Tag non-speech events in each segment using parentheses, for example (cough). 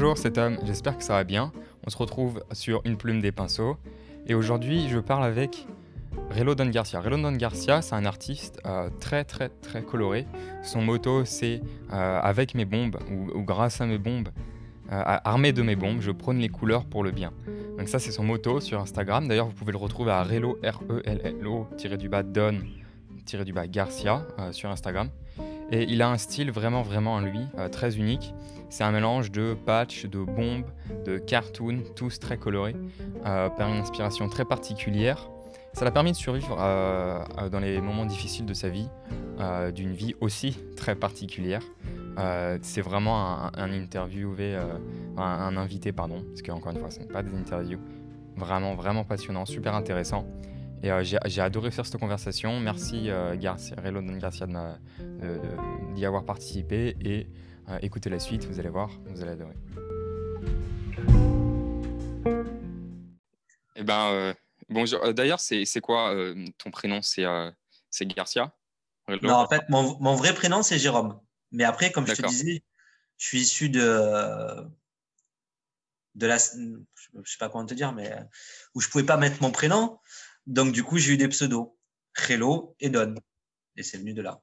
Bonjour, c'est Tom, j'espère que ça va bien. On se retrouve sur Une plume des pinceaux. Et aujourd'hui, je parle avec Relo Don Garcia. Relo Don Garcia, c'est un artiste euh, très très très coloré. Son motto, c'est euh, Avec mes bombes ou, grâce à mes bombes, euh, armé de mes bombes, je prône les couleurs pour le bien. Donc ça, c'est son motto sur Instagram. D'ailleurs, vous pouvez le retrouver à Relo, R-E-L-L-O, Don, Garcia sur Instagram. Et il a un style vraiment, vraiment en lui, euh, très unique. C'est un mélange de patch, de bombes, de cartoons, tous très colorés, euh, par une inspiration très particulière. Ça l'a permis de survivre euh, dans les moments difficiles de sa vie, d'une vie aussi très particulière. c'est vraiment un, interviewé, un, invité, pardon, parce qu'encore une fois, ce n'est pas des interviews. Vraiment, vraiment passionnant, super intéressant. Et euh, j'ai adoré faire cette conversation. Merci euh, Garcia, Relo Garcia d'y avoir participé et euh, écoutez la suite, vous allez voir, vous allez adorer. Eh ben, bonjour. D'ailleurs, c'est quoi ton prénom? C'est Garcia? Non, en fait, mon, mon vrai prénom, c'est Jérôme. Mais après, comme je te disais, je suis issu de, de la. Je sais pas comment te dire, mais où je pouvais pas mettre mon prénom. Donc, du coup, j'ai eu des pseudos, Hello et Don. Et c'est venu de là.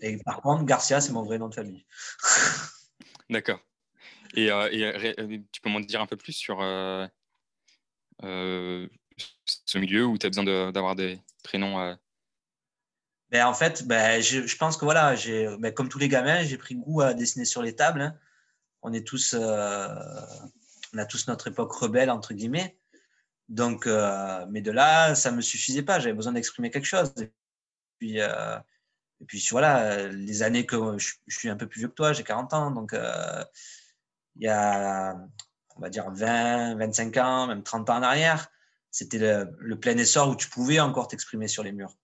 Et par contre, Garcia, c'est mon vrai nom de famille. (laughs) D'accord. Et, euh, euh, tu peux m'en dire un peu plus sur euh, ce milieu où tu as besoin d'avoir des prénoms ben, En fait, ben, je, pense que voilà, ben, comme tous les gamins, j'ai pris goût à dessiner sur les tables. Hein. On est tous, on a tous notre époque rebelle, entre guillemets. Donc, euh, mais de là, ça me suffisait pas. J'avais besoin d'exprimer quelque chose. Et puis, euh, et puis voilà, les années que je, suis un peu plus vieux que toi, j'ai 40 ans. Donc, euh, il y a, on va dire 20, 25 ans, même 30 ans en arrière, c'était le, plein essor où tu pouvais encore t'exprimer sur les murs.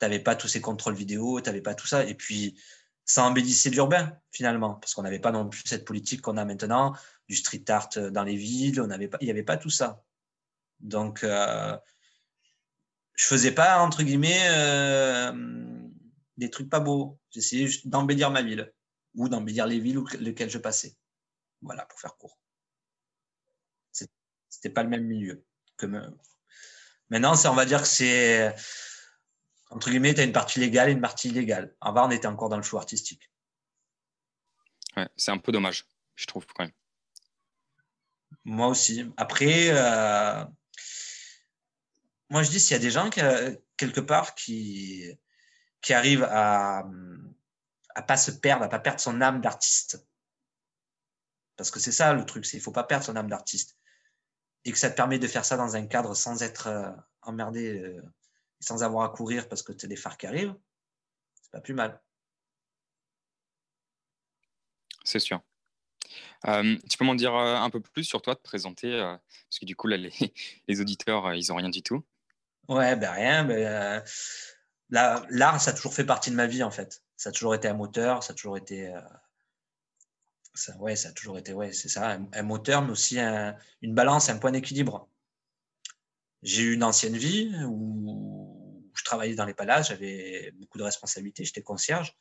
Tu n'avais pas tous ces contrôles vidéo, tu n'avais pas tout ça. Et puis, ça embellissait l'urbain, finalement, parce qu'on n'avait pas non plus cette politique qu'on a maintenant du street art euh, dans les villes. On avait pas, il n'y avait pas tout ça. Donc, euh, je faisais pas, entre guillemets, euh, des trucs pas beaux. J'essayais d'embellir ma ville ou d'embellir les villes lesquelles je passais. Voilà, pour faire court. C'était pas le même milieu. Que Maintenant, on va dire que c'est, entre guillemets, tu as une partie légale et une partie illégale. Avant, on était encore dans le flou artistique. Ouais, c'est un peu dommage, je trouve, quand même. Moi aussi. Après, euh, moi je dis s'il y a des gens quelque part qui, qui arrivent à ne pas se perdre, à pas perdre son âme d'artiste. Parce que c'est ça le truc, c'est il faut pas perdre son âme d'artiste. Et que ça te permet de faire ça dans un cadre sans être euh, emmerdé, sans avoir à courir parce que tu as des phares qui arrivent, c'est pas plus mal. C'est sûr. Euh, tu peux m'en dire euh, un peu plus sur toi, te présenter, euh, parce que du coup, là, les, (laughs) les auditeurs, ils n'ont rien du tout. Ouais, ben rien. Ben, l'art, ça a toujours fait partie de ma vie, en fait. Ça a toujours été un moteur, ça a toujours été. Ça, ouais, ça a toujours été, ouais, c'est ça, un, moteur, mais aussi une balance, un point d'équilibre. J'ai eu une ancienne vie où je travaillais dans les palaces, j'avais beaucoup de responsabilités, j'étais concierge.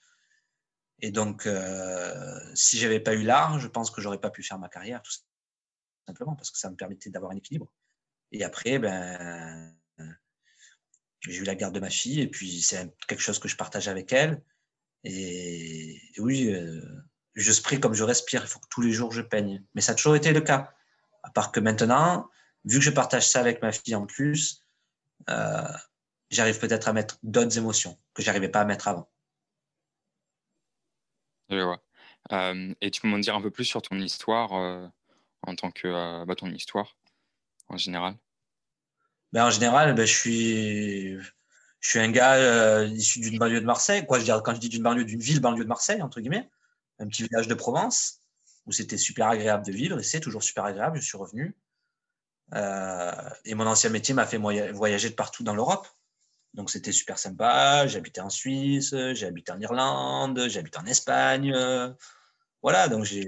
Et donc, euh, si j'avais pas eu l'art, je pense que j'aurais pas pu faire ma carrière, tout simplement, parce que ça me permettait d'avoir un équilibre. Et après, ben, j'ai eu la garde de ma fille, et puis c'est quelque chose que je partage avec elle. Et, oui, euh, je spray comme je respire. Il faut que tous les jours je peigne. Mais ça a toujours été le cas. À part que maintenant, vu que je partage ça avec ma fille en plus, euh, j'arrive peut-être à mettre d'autres émotions que j'arrivais pas à mettre avant. Euh, et tu peux m'en dire un peu plus sur ton histoire euh, en tant que euh, bah, ton histoire en général? Ben, En général, ben, je, suis, je suis un gars issu d'une banlieue de Marseille. Quoi, je dire, quand je dis d'une banlieue, d'une ville banlieue de Marseille, entre guillemets, un petit village de Provence où c'était super agréable de vivre et c'est toujours super agréable. Je suis revenu. et mon ancien métier m'a fait voyager de partout dans l'Europe. Donc c'était super sympa. J'habitais en Suisse, habité en Irlande, habité en Espagne. Voilà, donc j'ai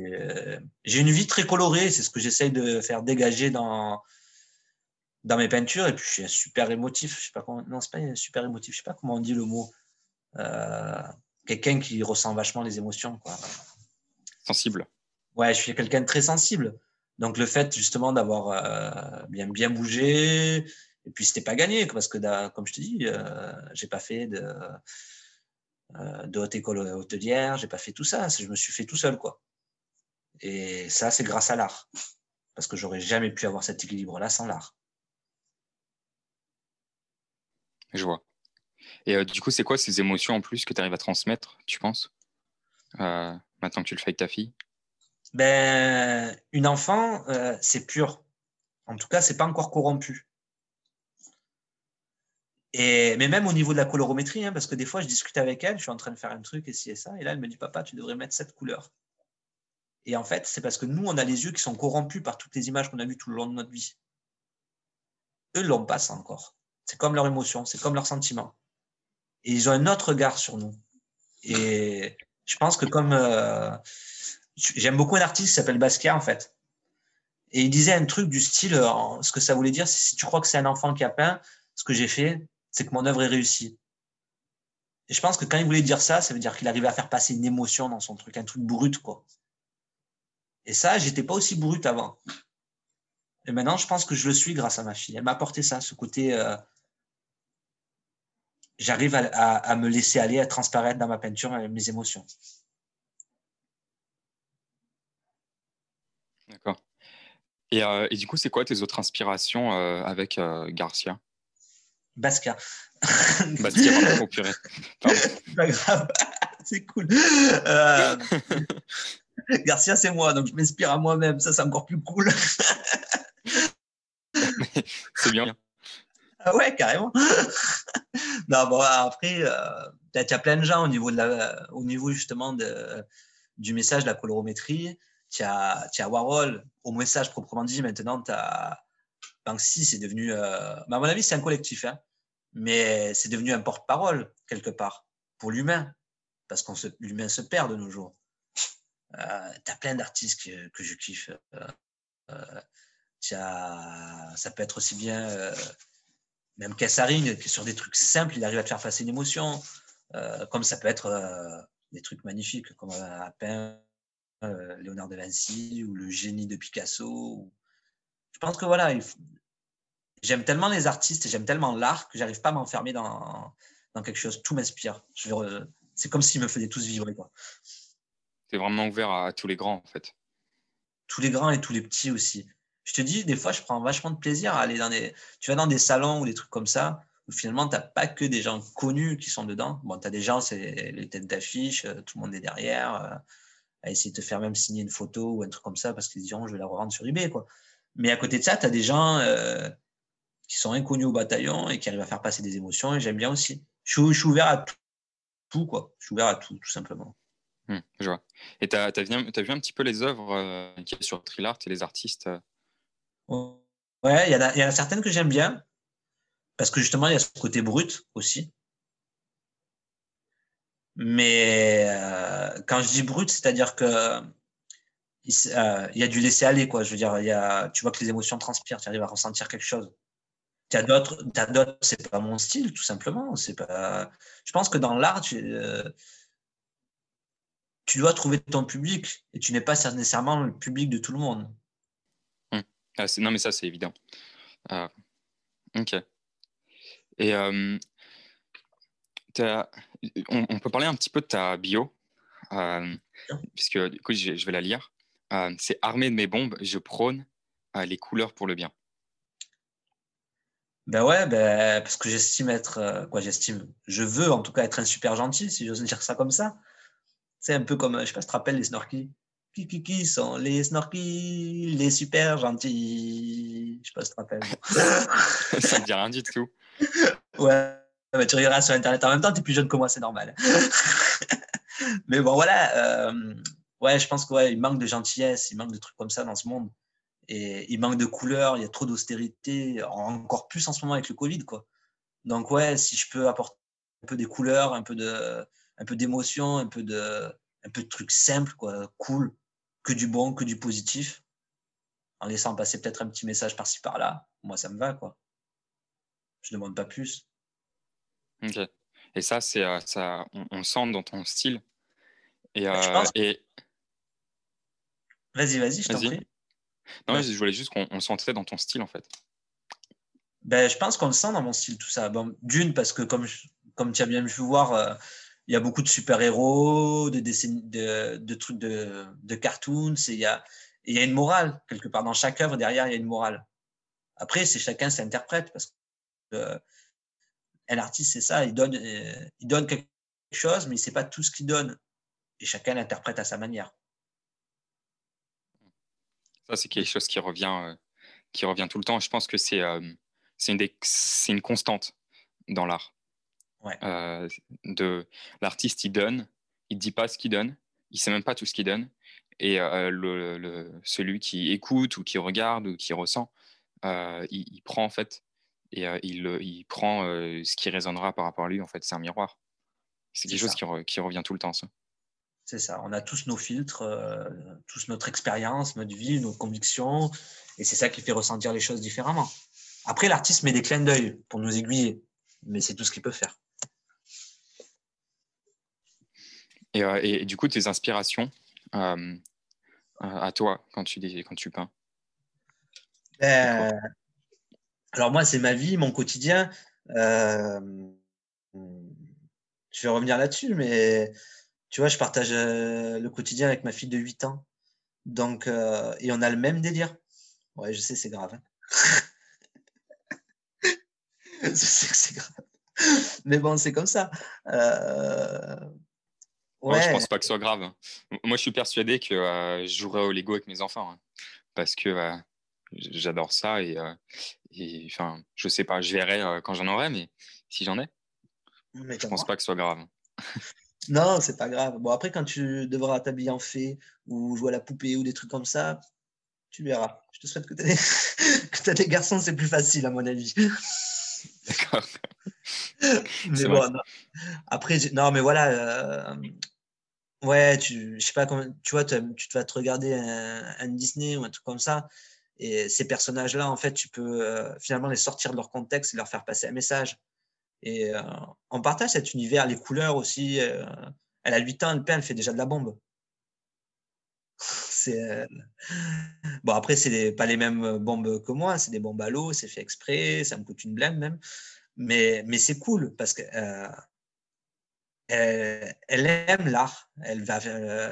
une vie très colorée. C'est ce que j'essaye de faire dégager dans, dans mes peintures. Et puis je suis un super émotif. Je sais pas comment, non, c'est pas un super émotif. Je sais pas comment on dit le mot. Euh, quelqu'un qui ressent vachement les émotions. Quoi. sensible. Ouais, je suis quelqu'un de très sensible. Donc le fait justement d'avoir euh, bien bien bougé, et puis c'était pas gagné parce que comme je te dis, euh, j'ai pas fait de euh, de haute école hôtelière, j'ai pas fait tout ça. Je me suis fait tout seul quoi. Et ça c'est grâce à l'art, parce que j'aurais jamais pu avoir cet équilibre là sans l'art. Je vois. Et du coup, c'est quoi ces émotions en plus que tu arrives à transmettre, tu penses, maintenant que tu le fais avec ta fille? Ben, une enfant, euh, c'est pur. En tout cas, c'est pas encore corrompu. Et, mais même au niveau de la colorométrie, hein, parce que des fois, je discute avec elle, je suis en train de faire un truc et ci et ça, et là, elle me dit, papa, tu devrais mettre cette couleur. Et en fait, c'est parce que nous, on a les yeux qui sont corrompus par toutes les images qu'on a vues tout le long de notre vie. Eux l'ont pas ça encore. C'est comme leur émotion, c'est comme leur sentiment. Et ils ont un autre regard sur nous. Et je pense que comme euh, J'aime beaucoup un artiste qui s'appelle Basquiat, en fait. Et il disait un truc du style, ce que ça voulait dire, si tu crois que c'est un enfant qui a peint, ce que j'ai fait, c'est que mon œuvre est réussie. Et je pense que quand il voulait dire ça, ça veut dire qu'il arrivait à faire passer une émotion dans son truc, un truc brut, quoi. Et ça, j'étais pas aussi brut avant. Et maintenant, je pense que je le suis grâce à ma fille. Elle m'a apporté ça, ce côté. Euh, j'arrive à, me laisser aller, à transparaître dans ma peinture mes émotions. D'accord. Et, euh, et, du coup, c'est quoi tes autres inspirations euh, avec euh, Garcia? Basca. Basca, pardon, (laughs) purée. Pas grave, (laughs) c'est cool. Garcia, c'est moi, donc je m'inspire à moi-même. Ça, c'est encore plus cool. (laughs) c'est bien. Ah ouais, carrément. non, bon, après, il y a plein de gens au niveau, de la, au niveau justement de, du message, de la colorométrie tu as, as, Warhol, au message proprement dit, maintenant tu as Banksy, c'est devenu, euh, à mon avis, c'est un collectif, hein, mais c'est devenu un porte-parole quelque part pour l'humain, parce que l'humain se perd de nos jours. Euh, tu as plein d'artistes que, que, je kiffe. Euh, ça peut être aussi bien, euh, même Kassaring, qui sur des trucs simples, il arrive à te faire passer une émotion, comme ça peut être des trucs magnifiques, comme peint euh, Léonard de Vinci ou le génie de Picasso. Je pense que voilà, j'aime tellement les artistes et j'aime tellement l'art que j'arrive pas à m'enfermer dans, dans quelque chose. Tout m'inspire. C'est comme s'ils me faisaient tous vibrer. Tu es vraiment ouvert à, tous les grands, en fait. Tous les grands et tous les petits aussi. Je te dis, des fois, je prends vachement de plaisir à aller dans des. Tu vas dans des salons ou des trucs comme ça, où finalement, tu n'as pas que des gens connus qui sont dedans. Bon, tu as des gens, c'est les têtes d'affiche, euh, tout le monde est derrière. Euh, à essayer de te faire même signer une photo ou un truc comme ça parce qu'ils diront je vais la revendre sur eBay. Quoi. Mais à côté de ça, tu as des gens euh, qui sont inconnus au bataillon et qui arrivent à faire passer des émotions et j'aime bien aussi. Je, suis ouvert à tout, quoi. Je suis ouvert à tout, tout simplement. Hum, je vois. Et tu as, vu un petit peu les œuvres euh, qui y sur Trilart et les artistes euh? Ouais, il y, y, en a certaines que j'aime bien parce que justement, il y a ce côté brut aussi. Mais euh, quand je dis brut, c'est-à-dire que il, euh, y a du laisser aller, quoi. Je veux dire, il y a, tu vois que les émotions transpirent, tu arrives à ressentir quelque chose. Tu as d'autres, d'autres, c'est pas mon style, tout simplement. C'est pas. Je pense que dans l'art, tu, euh, tu dois trouver ton public et tu n'es pas nécessairement le public de tout le monde. Hum. Ah, non, mais ça, c'est évident. Ah, ok. Et on, peut parler un petit peu de ta bio, euh, puisque du coup, je, vais la lire. Euh, c'est armé de mes bombes, je prône euh, les couleurs pour le bien. Ben ouais, ben, parce que j'estime être, quoi, j'estime, je veux en tout cas être un super gentil, si j'ose (laughs) dire ça comme ça. C'est un peu comme, je sais pas si tu te rappelles les snorkies. Qui, qui, qui sont les snorkies, les super gentils? Je sais pas si tu te rappelles. (laughs) ça me dit rien du tout. (laughs) Ouais, tu regarderas sur Internet en même temps, tu es plus jeune que moi, c'est normal. Mais bon, voilà. Euh, ouais, je pense qu'il ouais, manque de gentillesse, il manque de trucs comme ça dans ce monde. Et il manque de couleurs, il y a trop d'austérité, encore plus en ce moment avec le Covid. Quoi. Donc, ouais, si je peux apporter un peu des couleurs, un peu de, un peu d'émotion, un peu de, un peu de trucs simples, quoi, cool, que du bon, que du positif, en laissant passer peut-être un petit message par-ci par-là, moi ça me va, quoi. Je demande pas plus. Ok. Et ça, c'est euh, ça, on, sent dans ton style. Et, euh, et... Vas-y, vas-y, je t'en prie. Non, je voulais juste qu'on sentait dans ton style, en fait. Ben, je pense qu'on le sent dans mon style, tout ça. Bon, D'une, parce que comme, comme tu as bien pu voir, euh, il y a beaucoup de super-héros, de, de, de, trucs de, de cartoons, il y a, il y a une morale, quelque part. Dans chaque œuvre, derrière, il y a une morale. Après, c'est chacun s'interprète, parce que euh, un artiste, c'est ça, il donne, euh, il donne quelque chose, mais il ne sait pas tout ce qu'il donne. Et chacun l'interprète à sa manière. Ça, c'est quelque chose qui revient, qui revient tout le temps. Je pense que c'est c'est une, une, constante dans l'art. Euh, de l'artiste, il donne, il dit pas ce qu'il donne, il sait même pas tout ce qu'il donne, et euh, le, celui qui écoute ou qui regarde ou qui ressent, euh, il, prend en fait et il, il, prend ce qui résonnera par rapport à lui. En fait, c'est un miroir. C'est quelque chose qui, qui, revient tout le temps. Ça. C'est ça. On a tous nos filtres, tous notre expérience, notre vie, nos convictions, et c'est ça qui fait ressentir les choses différemment. Après, l'artiste met des clins d'œil pour nous aiguiller, mais c'est tout ce qu'il peut faire. Et, euh, du coup, tes inspirations euh, à toi quand tu, quand tu peins? Alors moi, c'est ma vie, mon quotidien. Euh, je vais revenir là-dessus, mais tu vois, je partage le quotidien avec ma fille de 8 ans. Donc, et on a le même délire. Ouais, je sais, c'est grave. Hein. (laughs) je sais que c'est grave. Mais bon, c'est comme ça. Euh... Ouais. je pense pas que ce soit grave. Moi, je suis persuadé que euh, je jouerai au Lego avec mes enfants. Hein, parce que euh, j'adore ça. Et, euh, et, enfin, je sais pas, je verrai quand j'en aurai, mais si j'en ai, mais je pense pas que ce soit grave. Non, c'est pas grave. Bon, après, quand tu devras t'habiller en fée ou jouer à la poupée ou des trucs comme ça, tu verras. Je te souhaite que tu aies (laughs) des garçons, c'est plus facile, à mon avis. D'accord. (laughs) mais bon, après, non, mais voilà. Euh, ouais, tu, je sais pas comment, tu vois, tu vas te regarder un, Disney ou un truc comme ça. Et ces personnages-là, en fait, tu peux euh, finalement les sortir de leur contexte et leur faire passer un message. Et euh, on partage cet univers, les couleurs aussi. elle a 8 ans, elle peint, elle fait déjà de la bombe. (laughs) C'est bon après c'est pas les mêmes bombes que moi, c'est des bombes à l'eau, c'est fait exprès, ça me coûte une blinde même, mais mais c'est cool parce que euh, elle, aime l'art, elle va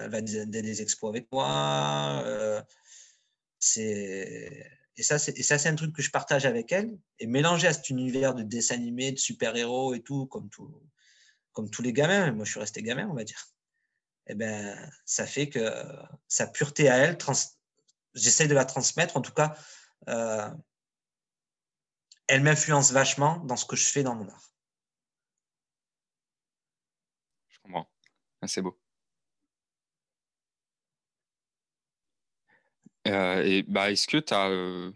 va des, expos avec moi, euh, c'est et ça c'est et ça c'est un truc que je partage avec elle et mélanger à cet univers de dessins animés, de super héros et tout comme tout comme tous les gamins, moi je suis resté gamin on va dire eh ben, ça fait que sa pureté à elle, j'essaie de la transmettre. En tout cas, euh, elle m'influence vachement dans ce que je fais dans mon art. Je comprends. Ah, c'est beau. Euh, et bah, est-ce que tu as euh,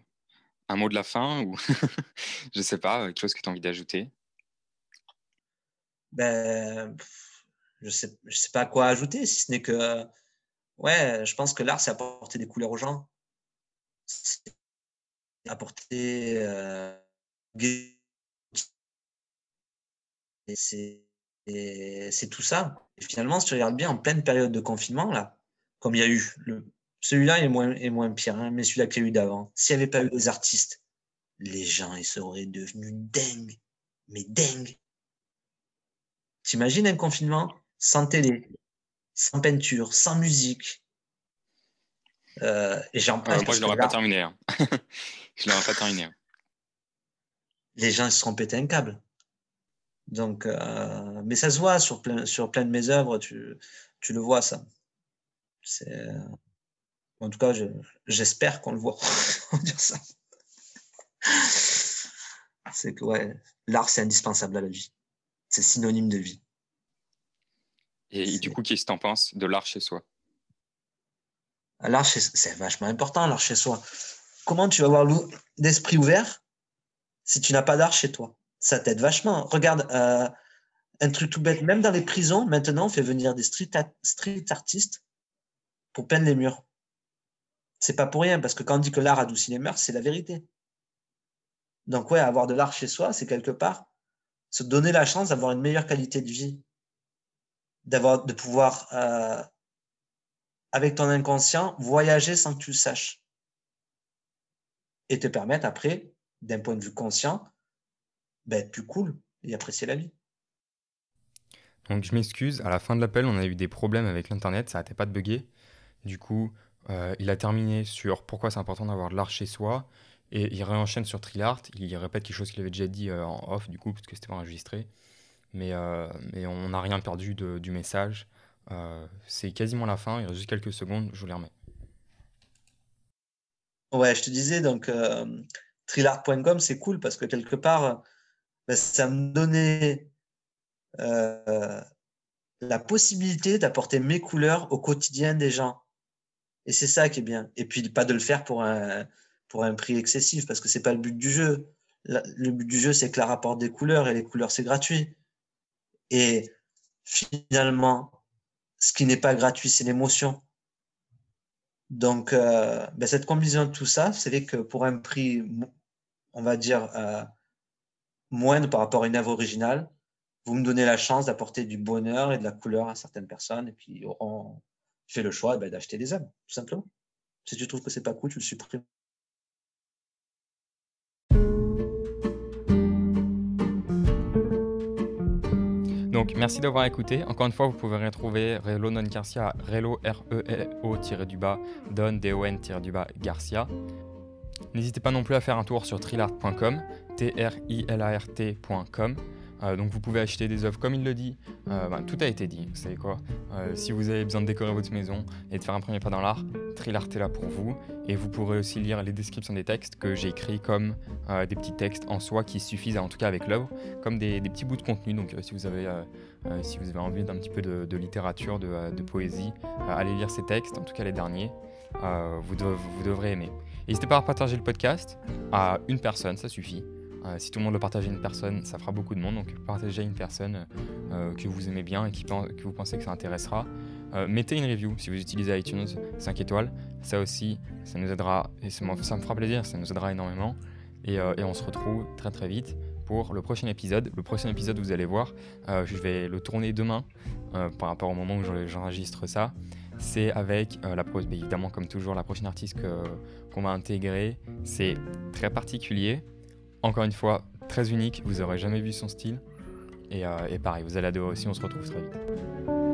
un mot de la fin ou (laughs) je sais pas, quelque chose que tu as envie d'ajouter? Ben, je sais, je sais pas quoi ajouter, si ce n'est que, ouais, je pense que l'art, c'est apporter des couleurs aux gens. C'est apporter. Euh, c'est tout ça. Et finalement, si tu regardes bien, en pleine période de confinement, là, comme il y a eu, le, celui-là est moins, est moins pire, hein, mais celui-là qu'il y a eu d'avant, s'il n'y avait pas eu les artistes, les gens, ils seraient devenus dingues, mais dingues. T'imagines un confinement sans télé, sans peinture, sans musique. Euh, et j'en euh, moi, (laughs) je l'aurais pas terminé. Hein. je l'aurais pas terminé. Les gens se seront pétés un câble. Donc, euh, mais ça se voit sur plein, sur plein de mes œuvres, tu, tu le vois ça. C'est, en tout cas, j'espère qu'on le voit. (laughs) dire ça. C'est que ouais, l'art c'est indispensable à la vie. C'est synonyme de vie. Et, du coup, qu'est-ce que tu en penses de l'art chez soi? L'art, c'est vachement important, l'art chez soi. Comment tu vas avoir l'esprit ouvert si tu n'as pas d'art chez toi? Ça t'aide vachement. Regarde, euh, un truc tout bête, même dans les prisons, maintenant, on fait venir des street, street artistes pour peindre les murs. C'est pas pour rien, parce que quand on dit que l'art adoucit les mœurs, c'est la vérité. Donc, ouais, avoir de l'art chez soi, c'est quelque part se donner la chance d'avoir une meilleure qualité de vie d'avoir de pouvoir euh, avec ton inconscient, voyager sans que tu le saches. Et te permettre après, d'un point de vue conscient, ben, tu coules et apprécier la vie. Donc je m'excuse, à la fin de l'appel, on a eu des problèmes avec l'Internet, ça n'arrêtait pas de bugger. Du coup, euh, il a terminé sur pourquoi c'est important d'avoir de l'art chez soi, et il réenchaîne sur Trilart, il répète quelque chose qu'il avait déjà dit euh, en off, du coup, parce que c'était pas enregistré. Mais, euh, mais on n'a rien perdu du message. c'est quasiment la fin, il reste juste quelques secondes, je vous les remets. Ouais, je te disais, donc trilart.com, c'est cool parce que quelque part, ben, ça me donnait la possibilité d'apporter mes couleurs au quotidien des gens. Et c'est ça qui est bien. Et puis pas de le faire pour un, pour un prix excessif, parce que c'est pas le but du jeu. Le but du jeu, c'est que la rapporte des couleurs, et les couleurs, c'est gratuit. Et finalement, ce qui n'est pas gratuit, c'est l'émotion. Donc, euh, ben cette combinaison de tout ça, c'est que pour un prix, on va dire, euh, moindre par rapport à une œuvre originale, vous me donnez la chance d'apporter du bonheur et de la couleur à certaines personnes, et puis on fait le choix ben, d'acheter des âmes, tout simplement. Si tu trouves que c'est pas cool, tu le supprimes. Donc, merci d'avoir écouté. Encore une fois, vous pouvez retrouver Relo Non Garcia, Relo R-E-L-O-du-bas, Don, D-O-N-du-bas, Garcia. N'hésitez pas non plus à faire un tour sur trilart.com, T-R-I-L-A-R-T.com. Euh, donc vous pouvez acheter des œuvres comme il le dit. Euh, ben, tout a été dit, vous savez quoi. Euh, si vous avez besoin de décorer votre maison et de faire un premier pas dans l'art, Trilart est là pour vous. Et vous pourrez aussi lire les descriptions des textes que j'ai écrits comme des petits textes en soi qui suffisent, en tout cas avec l'œuvre, comme des, petits bouts de contenu. Donc si vous avez, si vous avez envie d'un petit peu de, littérature, de, poésie, allez lire ces textes, en tout cas les derniers. Vous, vous devrez aimer. N'hésitez pas à partager le podcast à une personne, ça suffit. Euh, si tout le monde le partage à une personne, ça fera beaucoup de monde. Donc partagez à une personne euh, que vous aimez bien et qui, que vous pensez que ça intéressera. Euh, mettez une review si vous utilisez iTunes 5 étoiles. Ça aussi, ça nous aidera et ça me fera plaisir, ça nous aidera énormément. Et, on se retrouve très très vite pour le prochain épisode. Le prochain épisode, vous allez voir, je vais le tourner demain par rapport au moment où j'enregistre ça. C'est avec la pause, évidemment comme toujours, la prochaine artiste qu'on va intégrer. C'est très particulier. Encore une fois, très unique, vous aurez jamais vu son style. Et, euh, et pareil, vous allez adorer aussi, on se retrouve très vite.